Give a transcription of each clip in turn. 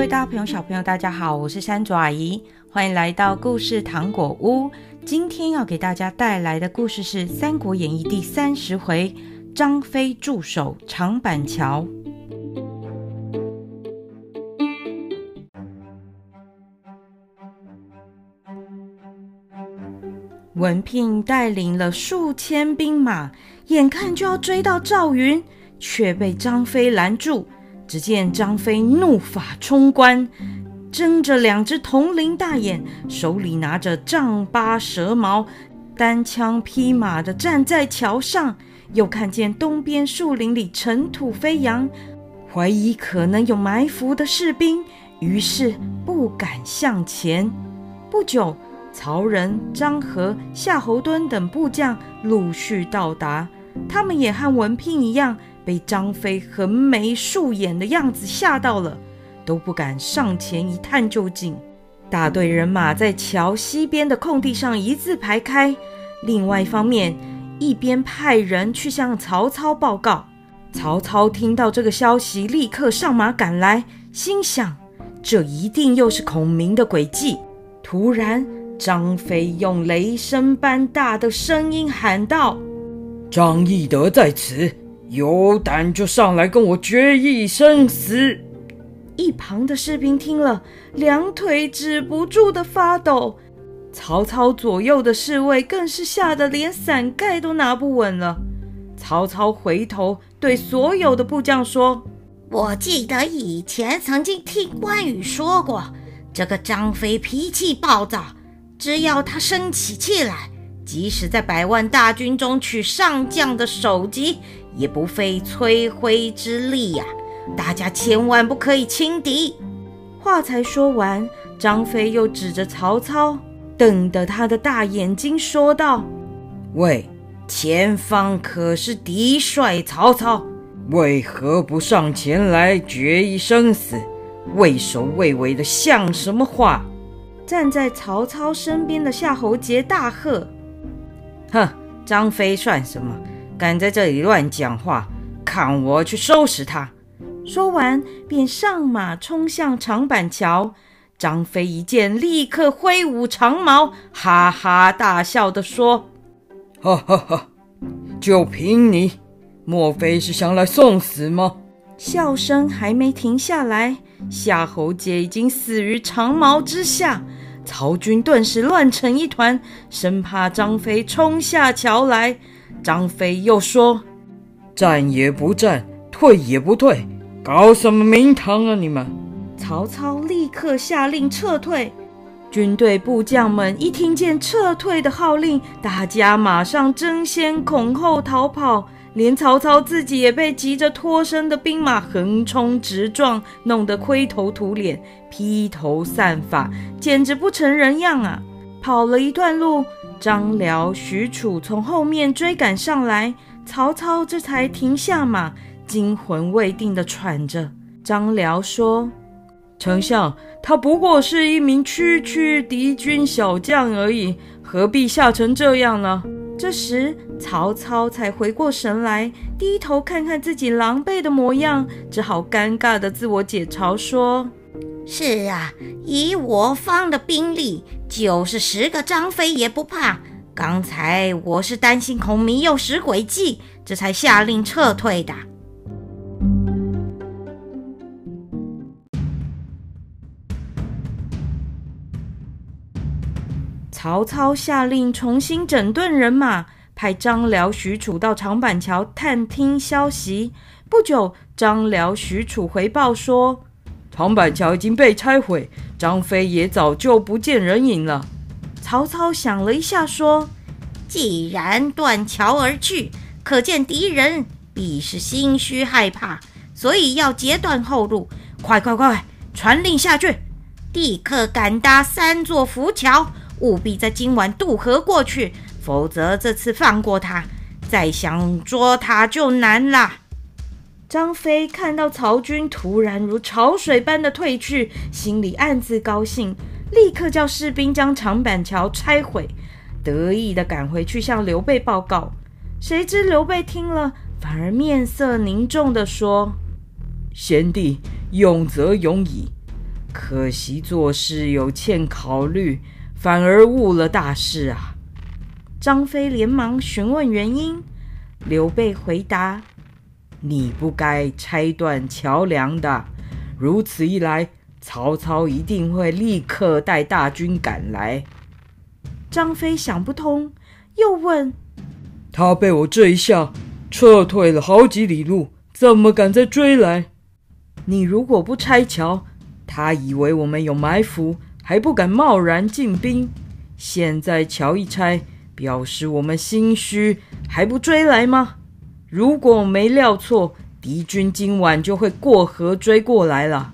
各位大朋友、小朋友，大家好，我是山竹阿姨，欢迎来到故事糖果屋。今天要给大家带来的故事是《三国演义》第三十回：张飞驻守长板桥。文聘带领了数千兵马，眼看就要追到赵云，却被张飞拦住。只见张飞怒发冲冠，睁着两只铜铃大眼，手里拿着丈八蛇矛，单枪匹马地站在桥上。又看见东边树林里尘土飞扬，怀疑可能有埋伏的士兵，于是不敢向前。不久，曹仁、张合、夏侯惇等部将陆续到达，他们也和文聘一样，被张飞横眉竖眼的样子吓到了，都不敢上前一探究竟。大队人马在桥西边的空地上一字排开，另外一方面，一边派人去向曹操报告。曹操听到这个消息，立刻上马赶来，心想：这一定又是孔明的诡计。突然，张飞用雷声般大的声音喊道：“张翼德在此，有胆就上来跟我决一生死！”一旁的士兵听了，两腿止不住的发抖。曹操左右的侍卫更是吓得连伞盖都拿不稳了。曹操回头对所有的部将说：“我记得以前曾经听关羽说过，这个张飞脾气暴躁。”只要他生起气来，即使在百万大军中取上将的首级，也不费吹灰之力呀！大家千万不可以轻敌。话才说完，张飞又指着曹操，瞪得他的大眼睛，说道：“喂，前方可是敌帅曹操，为何不上前来决一生死？畏首畏尾的像什么话？”站在曹操身边的夏侯杰大喝：“哼，张飞算什么？敢在这里乱讲话！看我去收拾他！”说完，便上马冲向长板桥。张飞一见，立刻挥舞长矛，哈哈大笑地说：“哈哈哈，就凭你，莫非是想来送死吗？”笑声还没停下来，夏侯杰已经死于长矛之下。曹军顿时乱成一团，生怕张飞冲下桥来。张飞又说：“战也不战，退也不退，搞什么名堂啊你们！”曹操立刻下令撤退。军队部将们一听见撤退的号令，大家马上争先恐后逃跑。连曹操自己也被急着脱身的兵马横冲直撞，弄得灰头土脸、披头散发，简直不成人样啊！跑了一段路，张辽、许褚从后面追赶上来，曹操这才停下马，惊魂未定地喘着。张辽说：“丞相，他不过是一名区区敌军小将而已，何必吓成这样呢？”这时，曹操才回过神来，低头看看自己狼狈的模样，只好尴尬地自我解嘲说：“是啊，以我方的兵力，就是十个张飞也不怕。刚才我是担心孔明又使诡计，这才下令撤退的。”曹操下令重新整顿人马，派张辽、许褚到长板桥探听消息。不久，张辽、许褚回报说，长板桥已经被拆毁，张飞也早就不见人影了。曹操想了一下，说：“既然断桥而去，可见敌人必是心虚害怕，所以要截断后路。快快快，传令下去，立刻赶搭三座浮桥。”务必在今晚渡河过去，否则这次放过他，再想捉他就难了。张飞看到曹军突然如潮水般的退去，心里暗自高兴，立刻叫士兵将长板桥拆毁，得意地赶回去向刘备报告。谁知刘备听了，反而面色凝重地说：“先帝勇则勇矣，可惜做事有欠考虑，反而误了大事啊！张飞连忙询问原因，刘备回答：“你不该拆断桥梁的，如此一来，曹操一定会立刻带大军赶来。”张飞想不通，又问：“他被我这一下撤退了好几里路，怎么敢再追来？你如果不拆桥，他以为我们有埋伏，还不敢贸然进兵。现在桥一拆，表示我们心虚，还不追来吗？如果我没料错，敌军今晚就会过河追过来了。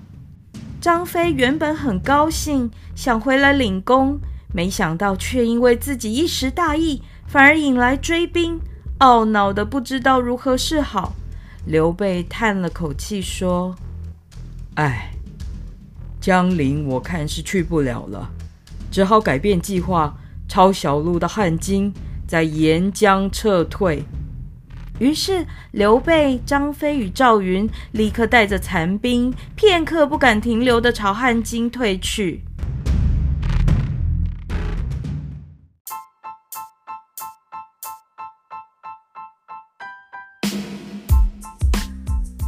张飞原本很高兴，想回来领功，没想到却因为自己一时大意，反而引来追兵，懊恼的不知道如何是好。刘备叹了口气说：“哎，江陵我看是去不了了，只好改变计划。”抄小路的汉津在沿江撤退，于是刘备、张飞与赵云立刻带着残兵，片刻不敢停留的朝汉津退去。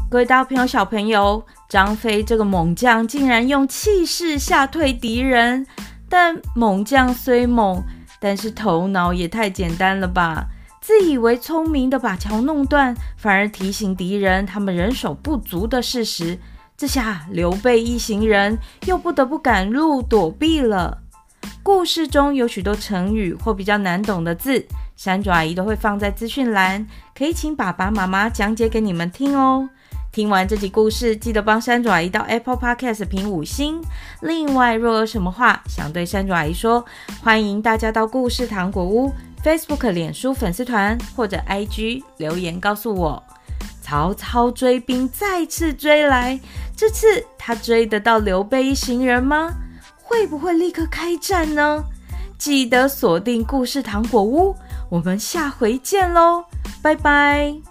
各位大朋友、小朋友，张飞这个猛将竟然用气势吓退敌人。但猛将虽猛，但是头脑也太简单了吧？自以为聪明的把桥弄断，反而提醒敌人他们人手不足的事实。这下刘备一行人又不得不赶路躲避了。故事中有许多成语或比较难懂的字，山爪阿姨都会放在资讯栏，可以请爸爸妈妈讲解给你们听哦。听完这集故事，记得帮山爪阿姨到 Apple Podcast 评五星。另外，若有什么话想对山爪阿姨说，欢迎大家到故事糖果屋 Facebook、脸书粉丝团或者 IG 留言告诉我。曹操追兵再次追来，这次他追得到刘备一行人吗？会不会立刻开战呢？记得锁定故事糖果屋，我们下回见喽，拜拜。